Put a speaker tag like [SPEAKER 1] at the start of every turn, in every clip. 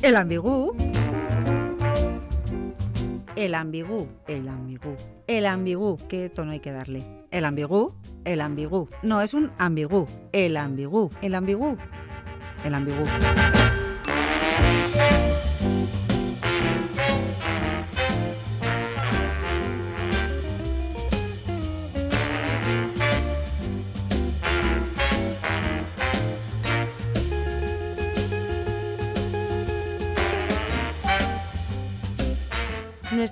[SPEAKER 1] El ambigú. El ambigú, el ambigú, el ambigú. ¿Qué tono hay que darle? El ambigú, el ambigú. No, es un ambigú. El ambigú, el ambigú, el ambigú.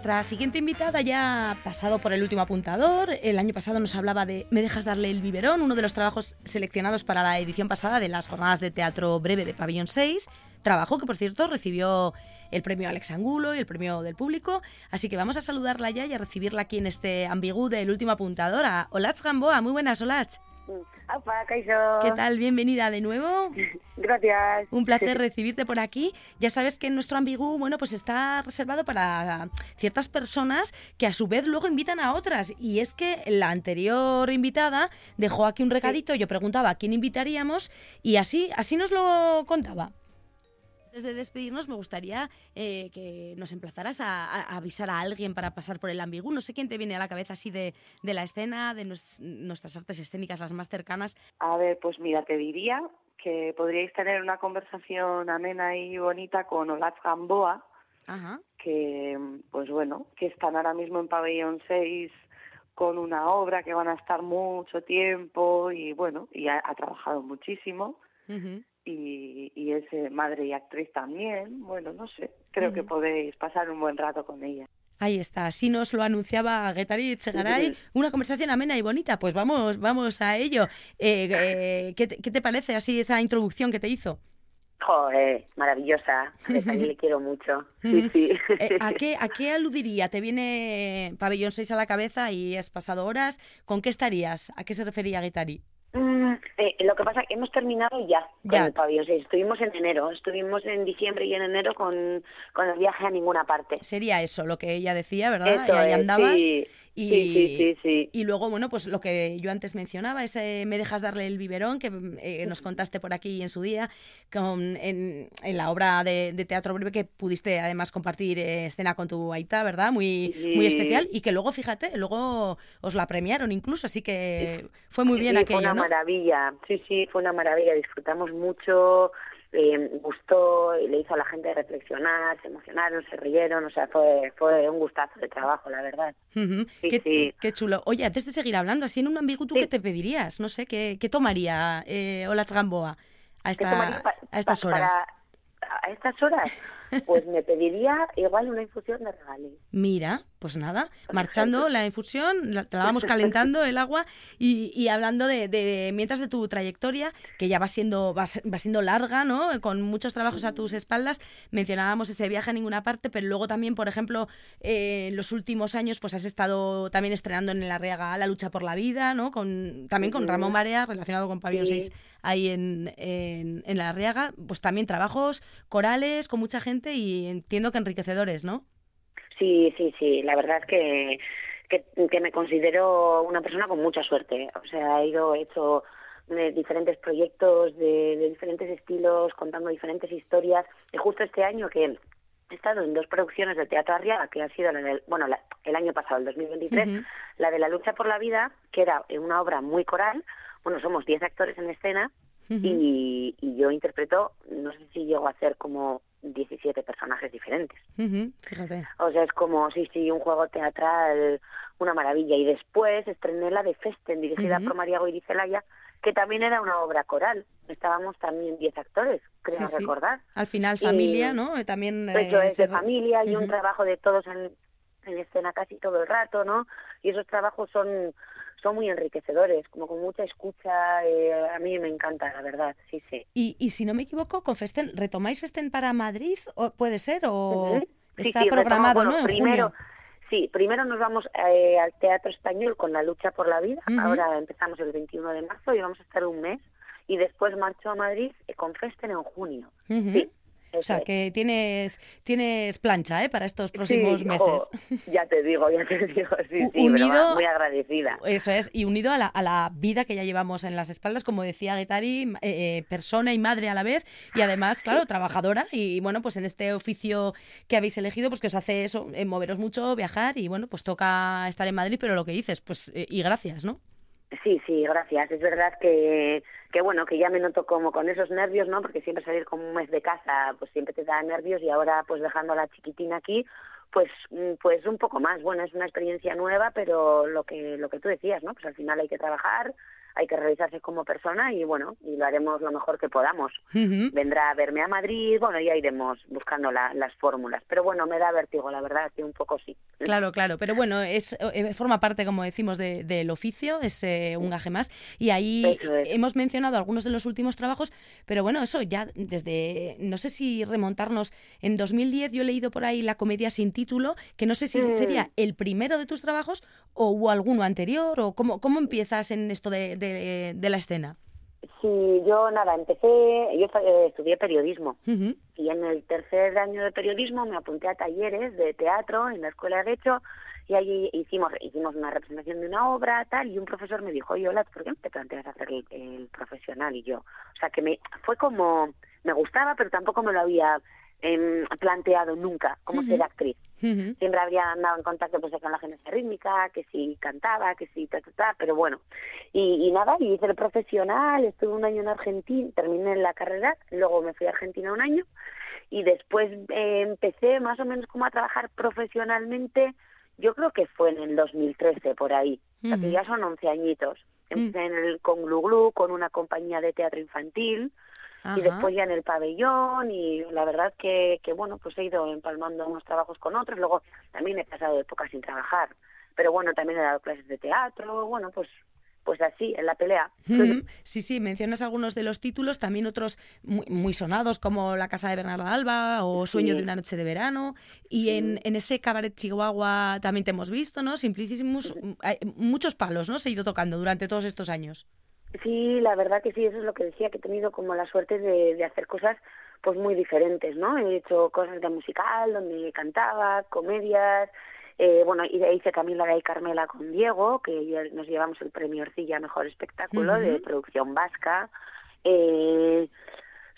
[SPEAKER 2] Nuestra siguiente invitada ya ha pasado por el último apuntador. El año pasado nos hablaba de Me dejas darle el biberón, uno de los trabajos seleccionados para la edición pasada de las jornadas de teatro breve de Pabellón 6. Trabajo que, por cierto, recibió el premio Alex Angulo y el premio del público. Así que vamos a saludarla ya y a recibirla aquí en este ambigú del último apuntador. A Gamboa. Muy buenas, Olach. ¿Qué tal? Bienvenida de nuevo.
[SPEAKER 3] Gracias.
[SPEAKER 2] Un placer recibirte por aquí. Ya sabes que nuestro ambigú, bueno, pues está reservado para ciertas personas que a su vez luego invitan a otras. Y es que la anterior invitada dejó aquí un recadito, yo preguntaba a quién invitaríamos y así, así nos lo contaba. Antes de despedirnos, me gustaría eh, que nos emplazaras a, avisar a alguien para pasar por el ambigú. No sé quién te viene a la cabeza así de, la escena, de nuestras artes escénicas, las más cercanas.
[SPEAKER 3] A ver, pues mira, te diría que podríais tener una conversación amena y bonita con Olaf Gamboa, que, pues bueno, que están ahora mismo en Pabellón 6 con una obra que van a estar mucho tiempo y bueno, y ha, trabajado muchísimo y, y es eh, madre y actriz también. Bueno, no sé, creo que podéis pasar un buen rato con ella.
[SPEAKER 2] Ahí está, así nos lo anunciaba Getari Chegaray, una conversación amena y bonita, pues vamos, vamos a ello. Eh, eh, ¿qué, te, parece así esa introducción que te hizo?
[SPEAKER 3] Joder, maravillosa, a le quiero mucho. Sí, sí.
[SPEAKER 2] ¿a, qué, ¿A qué aludiría? ¿Te viene Pabellón 6 a la cabeza y has pasado horas? ¿Con qué estarías? ¿A qué se refería Getari?
[SPEAKER 3] Mm, eh, lo que pasa es que hemos terminado ya, con el pabellón. estuvimos en enero, estuvimos en diciembre y en enero con, con el viaje a ninguna parte.
[SPEAKER 2] Sería eso lo que ella decía, ¿verdad? y ahí andabas. Y, sí, sí, sí, y luego, bueno, pues lo que yo antes mencionaba, ese Me dejas darle el biberón, que eh, nos contaste por aquí en su día, con, en, en la obra de, teatro breve que pudiste además compartir eh, escena con tu Aita, ¿verdad? Muy, muy especial. Y que luego, fíjate, luego os la premiaron incluso, así que fue muy bien aquello,
[SPEAKER 3] Fue una maravilla, sí, sí, fue una maravilla. Disfrutamos mucho, eh, gustó, le hizo a la gente reflexionar, se emocionaron, se rieron, o sea, fue, fue un gustazo de trabajo, la verdad.
[SPEAKER 2] qué, chulo. Oye, antes de seguir hablando, así en un ambiguo, ¿tú qué te pedirías? No sé, ¿qué, qué tomaría eh, Olach Gamboa a, esta, a estas horas?
[SPEAKER 3] a estas horas, pues me pediría igual una infusión de regalí.
[SPEAKER 2] Mira, pues nada, marchando la infusión, la, la vamos calentando el agua y, hablando de, mientras de tu trayectoria, que ya va siendo, va, siendo larga, ¿no? Con muchos trabajos a tus espaldas, mencionábamos ese viaje a ninguna parte, pero luego también, por ejemplo, eh, en los últimos años, pues has estado también estrenando en La Riaga La lucha por la vida, ¿no? Con, también con Ramón Marea, relacionado con Pabellón 6 ahí en, en, en La Riaga, pues también trabajos corales con mucha gente y entiendo que enriquecedores, ¿no?
[SPEAKER 3] Sí, sí, sí. La verdad es que, que, me considero una persona con mucha suerte. O sea, he ido, he hecho eh, diferentes proyectos de, diferentes estilos, contando diferentes historias. Y justo este año que he estado en dos producciones de Teatro Arriaga, que ha sido el, bueno, el año pasado, el 2023, la de La lucha por la vida, que era una obra muy coral. Bueno, somos 10 actores en escena y, y, yo interpreto, no sé si llego a hacer como 17 personajes diferentes.
[SPEAKER 2] Fíjate.
[SPEAKER 3] O sea, es como, sí, sí, un juego teatral, una maravilla. Y después estrené la de Festen, dirigida por María Goirizelaya, que también era una obra coral. Estábamos también 10 actores, creo recordar.
[SPEAKER 2] Al final, familia, ¿no? También.
[SPEAKER 3] Hecho eh, es de familia y un trabajo de todos en, en escena casi todo el rato, ¿no? Y esos trabajos son son muy enriquecedores, como con mucha escucha. Eh, a mí me encanta, la verdad, sí, sí.
[SPEAKER 2] Y, y si no me equivoco, con Festen, ¿retomáis Festen para Madrid? ¿O ¿Puede ser? ¿O está programado, ¿no?
[SPEAKER 3] primero, Sí, primero nos vamos eh, al Teatro Español con la lucha por la vida. Ahora empezamos el 21 de marzo y vamos a estar un mes. Y después marcho a Madrid eh, con Festen en junio. Sí.
[SPEAKER 2] O sea, que tienes, tienes plancha ¿eh? para estos próximos meses.
[SPEAKER 3] ya te digo, ya te digo, sí, sí, unido, muy agradecida.
[SPEAKER 2] Eso es, y unido a la, a la, vida que ya llevamos en las espaldas, como decía Guetari, eh, persona y madre a la vez, y además, claro, trabajadora, y bueno, pues en este oficio que habéis elegido, pues que os hace eso, eh, moveros mucho, viajar, y bueno, pues toca estar en Madrid, pero lo que dices, pues, eh, y gracias, ¿no?
[SPEAKER 3] Sí, sí, gracias. Es verdad que, que bueno, que ya me noto como con esos nervios, ¿no? Porque siempre salir como un mes de casa, pues siempre te da nervios y ahora pues dejando a la chiquitina aquí, pues mm, pues un poco más. Bueno, es una experiencia nueva, pero lo que lo que tú decías, ¿no? Pues al final hay que trabajar, hay que realizarse como persona y bueno, y lo haremos lo mejor que podamos. Vendrá a verme a Madrid, bueno, ya iremos buscando las fórmulas. Pero bueno, me da vértigo, la verdad, que un poco sí.
[SPEAKER 2] Claro, claro, pero bueno, es eh, forma parte, como decimos, del oficio, es eh, un gaje más. Y ahí hemos mencionado algunos de los últimos trabajos, pero bueno, eso ya desde, no sé si remontarnos, en 2010 yo he leído por ahí la comedia sin título, que no sé si mm. sería el primero de tus trabajos o alguno anterior, o cómo, cómo empiezas en esto de de, la escena?
[SPEAKER 3] Sí, yo nada, empecé, yo eh, estudié periodismo y en el tercer año de periodismo me apunté a talleres de teatro en la escuela de Derecho y allí hicimos hicimos una representación de una obra tal y un profesor me dijo, oye, hola, ¿por qué no te planteas hacer el, profesional? Y yo, o sea, que me fue como, me gustaba, pero tampoco me lo había em, planteado nunca como ser actriz. Siempre habría andado en contacto pues con la genesia rítmica, que si cantaba, que si ta, ta, ta, pero bueno. Y, y nada, y hice el profesional, estuve un año en Argentina, terminé la carrera, luego me fui a Argentina un año y después eh, empecé más o menos como a trabajar profesionalmente, yo creo que fue en el 2013 por ahí, que ya son 11 añiñitos. Empecé en el, con Glu con una compañía de teatro infantil, y después ya en el pabellón y la verdad que, que bueno pues he ido empalmando unos trabajos con otros luego también he pasado épocas sin trabajar pero bueno también he dado clases de teatro bueno pues pues así, en la pelea.
[SPEAKER 2] Sí, sí, mencionas algunos de los títulos, también otros muy, sonados como La Casa de Bernarda Alba o Sueño de una noche de verano. Y en, en, ese cabaret Chihuahua también te hemos visto, ¿no? Simplísimos, muchos palos, ¿no? Se ha ido tocando durante todos estos años.
[SPEAKER 3] Sí, la verdad que sí, eso es lo que decía, que he tenido como la suerte de, de hacer cosas pues muy diferentes, ¿no? He hecho cosas de musical, donde cantaba, comedias, eh, bueno, y hice Camila y Carmela con Diego, que nos llevamos el premio Orcilla Mejor Espectáculo de producción vasca. Eh,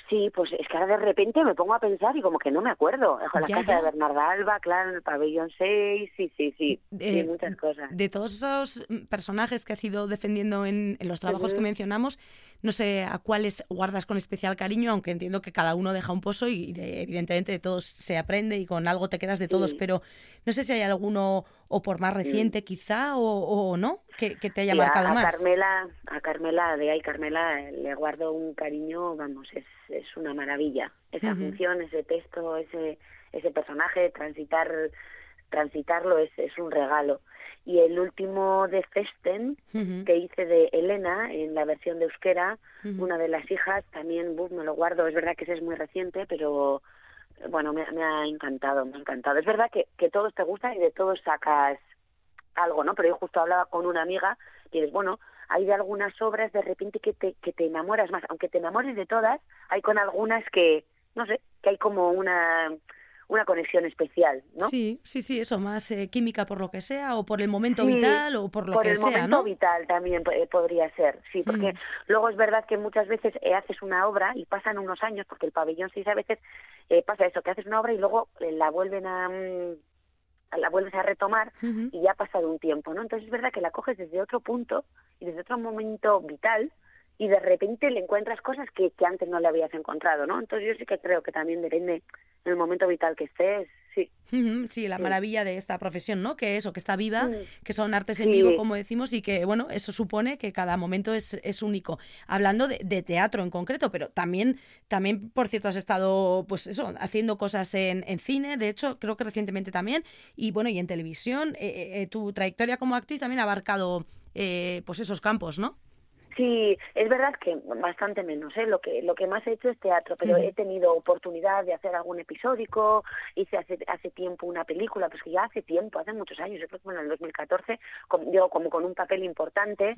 [SPEAKER 3] Sí, pues es que ahora de repente me pongo a pensar y como que no me acuerdo. La casa de Bernarda Alba, claro, en el pabellón 6, sí, sí, sí, de, muchas cosas.
[SPEAKER 2] De todos esos personajes que has ido defendiendo en, los trabajos que mencionamos, no sé a cuáles guardas con especial cariño, aunque entiendo que cada uno deja un pozo y evidentemente de todos se aprende y con algo te quedas de todos, pero no sé si hay alguno o por más reciente quizá o, no que, te haya marcado
[SPEAKER 3] a
[SPEAKER 2] más.
[SPEAKER 3] Carmela, a Carmela de ahí Carmela le guardo un cariño, vamos, es, es una maravilla. Esa función, ese texto, ese ese personaje, transitar transitarlo es, es un regalo. Y el último de Festen, que hice de Elena, en la versión de Euskera, una de las hijas, también me lo guardo, es verdad que ese es muy reciente, pero bueno, me, ha encantado, me ha encantado. Es verdad que, que todos te gustan y de todos sacas algo, ¿no? Pero yo justo hablaba con una amiga y dices, bueno, hay de algunas obras de repente que te, que te enamoras más, aunque te enamores de todas, hay con algunas que, no sé, que hay como una una conexión especial, ¿no?
[SPEAKER 2] Sí, sí, sí, eso, más eh, química por lo que sea, o por el momento vital, o por lo que
[SPEAKER 3] sea,
[SPEAKER 2] Por
[SPEAKER 3] el momento vital también eh, podría ser, sí, porque mm. luego es verdad que muchas veces eh, haces una obra y pasan unos años, porque el pabellón sí a veces pasa eso, que haces una obra y luego la vuelven a... Mm, la vuelves a retomar y ya ha pasado un tiempo, ¿no? Entonces es verdad que la coges desde otro punto y desde otro momento vital y de repente le encuentras cosas que, que antes no le habías encontrado, ¿no? Entonces yo sí que creo que también depende en el momento vital que estés, sí.
[SPEAKER 2] Sí, la maravilla de esta profesión, ¿no? Que eso, que está viva, que son artes en vivo, como decimos, y que, bueno, eso supone que cada momento es, es único. Hablando de, teatro en concreto, pero también, también, por cierto, has estado, pues eso, haciendo cosas en, en cine, de hecho, creo que recientemente también, y bueno, y en televisión. Eh, eh, tu trayectoria como actriz también ha abarcado, eh, pues esos campos, ¿no?
[SPEAKER 3] Sí, es verdad que bastante menos, ¿eh? Lo que lo que más he hecho es teatro, pero he tenido oportunidad de hacer algún episódico, hice hace hace tiempo una película, pues que ya hace tiempo, hace muchos años, yo creo que bueno, en el 2014, como, digo, como con un papel importante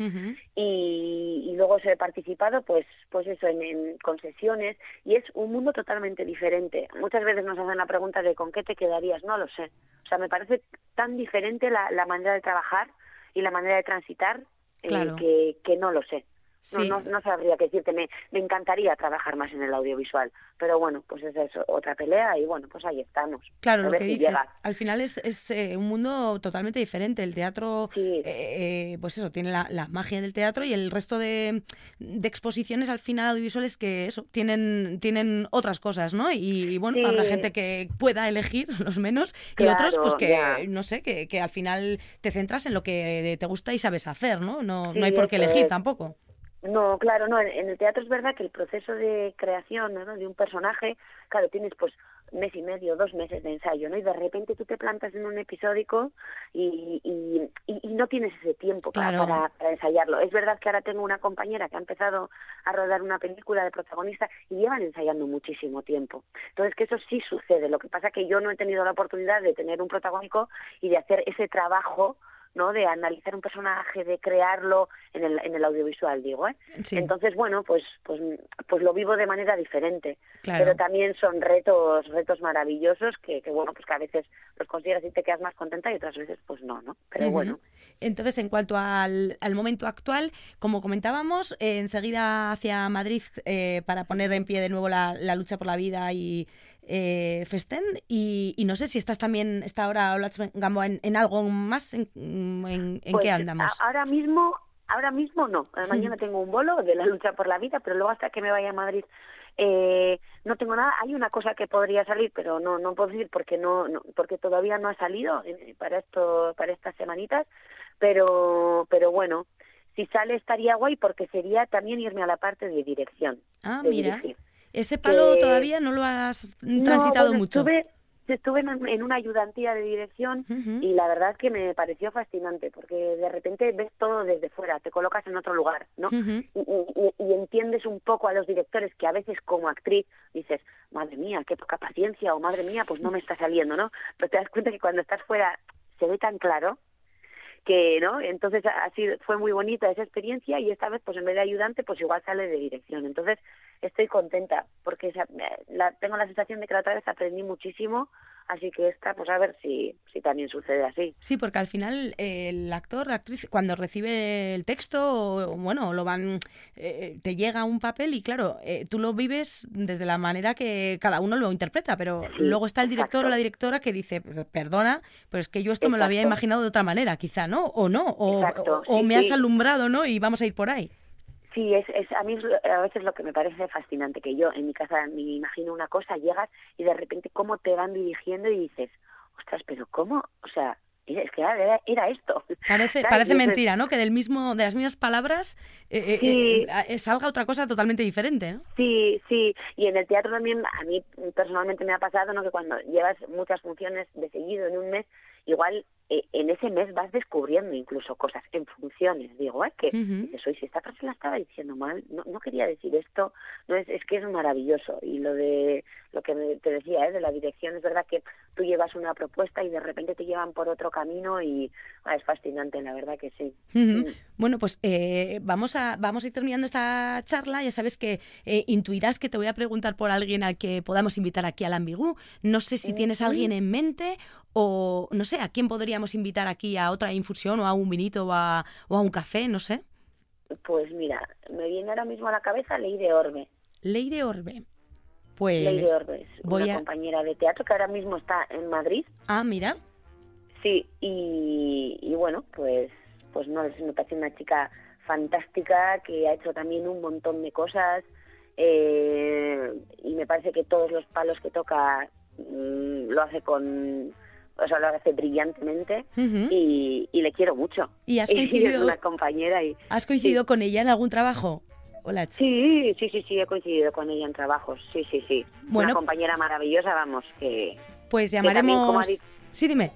[SPEAKER 3] y, y luego he participado pues pues eso en, en concesiones y es un mundo totalmente diferente. Muchas veces nos hacen la pregunta de con qué te quedarías, no lo sé. O sea, me parece tan diferente la, la manera de trabajar y la manera de transitar
[SPEAKER 2] Claro.
[SPEAKER 3] que, que no lo sé.
[SPEAKER 2] Sí.
[SPEAKER 3] No, no, no sabría qué decirte, me, me encantaría trabajar más en el audiovisual, pero bueno, pues esa es otra pelea y bueno, pues ahí estamos.
[SPEAKER 2] Claro,
[SPEAKER 3] A
[SPEAKER 2] lo que
[SPEAKER 3] si
[SPEAKER 2] dices,
[SPEAKER 3] llega.
[SPEAKER 2] al final es, es, eh, un mundo totalmente diferente. El teatro,
[SPEAKER 3] Sí.
[SPEAKER 2] eh, eh, pues eso, tiene la, la magia del teatro y el resto de, de exposiciones al final audiovisuales que eso, tienen, tienen otras cosas, ¿no? Y, y, bueno,
[SPEAKER 3] Sí.
[SPEAKER 2] habrá gente que pueda elegir los menos y otros pues que,
[SPEAKER 3] ya.
[SPEAKER 2] no sé, que, que al final te centras en lo que te gusta y sabes hacer, ¿no? No, no hay por qué elegir
[SPEAKER 3] es.
[SPEAKER 2] tampoco.
[SPEAKER 3] No, claro, no. En, en el teatro es verdad que el proceso de creación ¿no? de un personaje, claro, tienes pues mes y medio, dos meses de ensayo, ¿no? Y de repente tú te plantas en un episódico y, y, y- y no tienes ese tiempo para-
[SPEAKER 2] Claro.
[SPEAKER 3] para, para ensayarlo. Es verdad que ahora tengo una compañera que ha empezado a rodar una película de protagonista y llevan ensayando muchísimo tiempo. Entonces, que eso sí sucede. Lo que pasa que yo no he tenido la oportunidad de tener un protagónico y de hacer ese trabajo ¿no? De analizar un personaje, de crearlo en el, en el audiovisual, digo, ¿eh?
[SPEAKER 2] Sí.
[SPEAKER 3] Entonces, bueno, pues, pues, pues lo vivo de manera diferente.
[SPEAKER 2] Claro.
[SPEAKER 3] Pero también son retos, retos maravillosos que, que, bueno, pues que a veces los consigues y te quedas más contenta y otras veces, pues no, ¿no? Pero bueno.
[SPEAKER 2] Entonces, en cuanto al, al momento actual, como comentábamos, eh, enseguida hacia Madrid eh, para poner en pie de nuevo la, la lucha por la vida y eh, Festen. Y, y no sé si estás también, está ahora Olatz Gamboa en, en algo más, en, en, en
[SPEAKER 3] Pues,
[SPEAKER 2] qué andamos.
[SPEAKER 3] ahora mismo, ahora mismo no. Eh, Mañana tengo un bolo de la lucha por la vida, pero luego hasta que me vaya a Madrid eh, no tengo nada. Hay una cosa que podría salir, pero no no puedo decir porque no, no porque todavía no ha salido eh, para esto para estas semanitas. Pero pero bueno, si sale estaría guay porque sería también irme a la parte de dirección.
[SPEAKER 2] ah,
[SPEAKER 3] de
[SPEAKER 2] mira.
[SPEAKER 3] dirigir.
[SPEAKER 2] Ese palo
[SPEAKER 3] que-
[SPEAKER 2] todavía no lo has
[SPEAKER 3] No,
[SPEAKER 2] transitado
[SPEAKER 3] bueno,
[SPEAKER 2] mucho.
[SPEAKER 3] Estuve, estuve en, una ayudantía de dirección y la verdad que me pareció fascinante porque de repente ves todo desde fuera, te colocas en otro lugar, ¿no? Y- y entiendes un poco a los directores que a veces como actriz dices, madre mía, qué poca paciencia o madre mía, pues no me está saliendo, ¿no? Pero te das cuenta que cuando estás fuera se ve tan claro que, ¿no? Entonces así fue muy bonita esa experiencia y esta vez pues en vez de ayudante pues igual sale de dirección. Entonces estoy contenta porque la, tengo la sensación de que la otra vez aprendí muchísimo, así que esta pues a ver si, si también sucede así.
[SPEAKER 2] Sí, porque al final eh, el actor, la actriz, cuando recibe el texto, o, bueno, lo van, eh, te llega un papel y claro, eh, tú lo vives desde la manera que cada uno lo interpreta, pero
[SPEAKER 3] Sí,
[SPEAKER 2] luego está el director
[SPEAKER 3] exacto.
[SPEAKER 2] o la directora que dice, perdona, pero es que yo esto me lo había imaginado de otra manera, quizá, ¿no? O no, o,
[SPEAKER 3] Exacto,
[SPEAKER 2] o- o
[SPEAKER 3] sí,
[SPEAKER 2] me has
[SPEAKER 3] sí.
[SPEAKER 2] alumbrado, ¿no? Y vamos a ir por ahí.
[SPEAKER 3] Sí, es, es a mí es a veces lo que me parece fascinante, que yo en mi casa me imagino una cosa, llegas y de repente cómo te van dirigiendo y dices, ostras, pero ¿cómo? O sea, es que era, era esto.
[SPEAKER 2] Parece,
[SPEAKER 3] ¿Sabes?
[SPEAKER 2] parece mentira, ¿no? Que del mismo, de las mismas palabras eh, eh,
[SPEAKER 3] Sí.
[SPEAKER 2] eh, eh, salga otra cosa totalmente diferente, ¿no?
[SPEAKER 3] Sí, sí, y en el teatro también a mí personalmente me ha pasado, ¿no? Que cuando llevas muchas funciones de seguido en un mes, igual en ese mes vas descubriendo incluso cosas en funciones, digo, ¿eh? Que dices, oye, si esta frase la estaba diciendo mal, no, no quería decir esto, no es, es que es maravilloso. Y lo de lo que te decía, ¿eh? de la dirección, es verdad que tú llevas una propuesta y de repente te llevan por otro camino y ah, es fascinante, la verdad que sí. Mm.
[SPEAKER 2] Bueno, pues eh, vamos, a, vamos a ir terminando esta charla. Ya sabes que eh, intuirás que te voy a preguntar por alguien al que podamos invitar aquí al Ambigú. No sé si tienes a alguien en mente o no sé, a quién podríamos invitar aquí a otra infusión o a un vinito o a, o a un café, no sé.
[SPEAKER 3] Pues mira, me viene ahora mismo a la cabeza Leire Orbe.
[SPEAKER 2] Leire Orbe. Pues.
[SPEAKER 3] Leire Orbe es
[SPEAKER 2] voy
[SPEAKER 3] una
[SPEAKER 2] a-
[SPEAKER 3] compañera de teatro que ahora mismo está en Madrid.
[SPEAKER 2] Ah, mira.
[SPEAKER 3] Sí, y, y bueno, pues, pues no, es- me parece una chica fantástica que ha hecho también un montón de cosas eh, y me parece que todos los palos que toca mm, lo hace con, o sea, lo hace brillantemente y, y le quiero mucho.
[SPEAKER 2] ¿Y has
[SPEAKER 3] es
[SPEAKER 2] coincidido,
[SPEAKER 3] una compañera y
[SPEAKER 2] has coincidido con ella en algún trabajo? Hola,
[SPEAKER 3] sí, sí, sí, sí, he coincidido con ella en trabajos, sí, sí, sí.
[SPEAKER 2] Bueno.
[SPEAKER 3] Una compañera maravillosa, vamos, que
[SPEAKER 2] Pues
[SPEAKER 3] también, como ha
[SPEAKER 2] llamaremos.
[SPEAKER 3] dicho-
[SPEAKER 2] Sí, dime.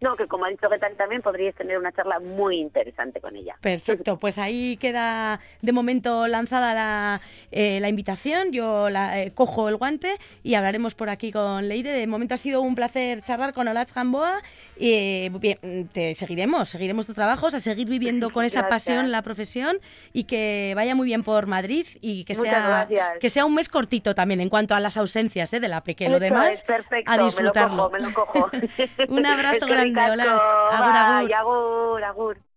[SPEAKER 3] No, que como ha dicho Getari también, podríais tener una charla muy interesante con ella.
[SPEAKER 2] Perfecto, pues ahí queda de momento lanzada la, eh, la invitación, yo la, eh, cojo el guante y hablaremos por aquí con Leire. De momento ha sido un placer charlar con Olach Gamboa y bien, te seguiremos, seguiremos tus trabajos, a seguir viviendo con esa
[SPEAKER 3] Gracias.
[SPEAKER 2] pasión la profesión y que vaya muy bien por Madrid y que
[SPEAKER 3] Muchas
[SPEAKER 2] sea,
[SPEAKER 3] gracias.
[SPEAKER 2] que sea un mes cortito también en cuanto a las ausencias eh, de la peque. Lo demás,
[SPEAKER 3] es, perfecto,
[SPEAKER 2] a disfrutarlo.
[SPEAKER 3] Me lo cojo, me lo cojo.
[SPEAKER 2] Un abrazo
[SPEAKER 3] Es que
[SPEAKER 2] Eskerrik
[SPEAKER 3] asko.
[SPEAKER 2] Agur, agur.
[SPEAKER 3] Bai, agur, agur.